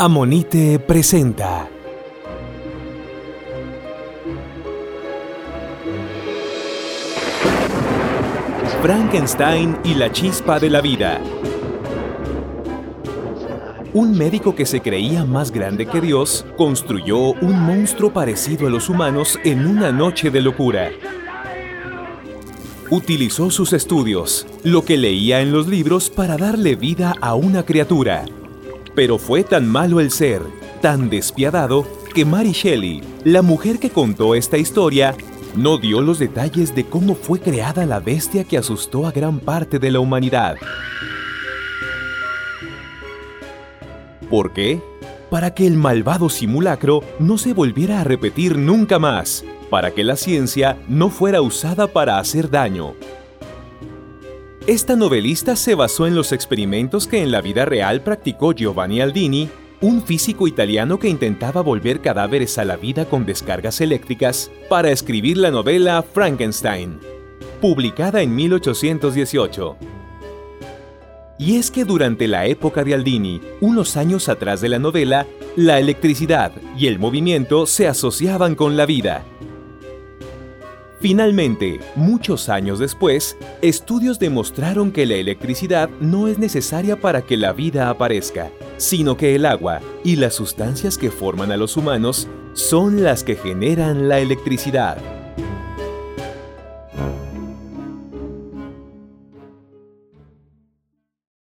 Amonite presenta. Frankenstein y la chispa de la vida. Un médico que se creía más grande que Dios construyó un monstruo parecido a los humanos en una noche de locura. Utilizó sus estudios, lo que leía en los libros para darle vida a una criatura pero fue tan malo el ser, tan despiadado, que Mary Shelley, la mujer que contó esta historia, no dio los detalles de cómo fue creada la bestia que asustó a gran parte de la humanidad. ¿Por qué? Para que el malvado simulacro no se volviera a repetir nunca más, para que la ciencia no fuera usada para hacer daño, esta novelista se basó en los experimentos que en la vida real practicó Giovanni Aldini, un físico italiano que intentaba volver cadáveres a la vida con descargas eléctricas para escribir la novela Frankenstein, publicada en 1818. Y es que durante la época de Aldini, unos años atrás de la novela, la electricidad y el movimiento se asociaban con la vida, Finalmente, muchos años después, estudios demostraron que la electricidad no es necesaria para que la vida aparezca, sino que el agua y las sustancias que forman a los humanos son las que generan la electricidad.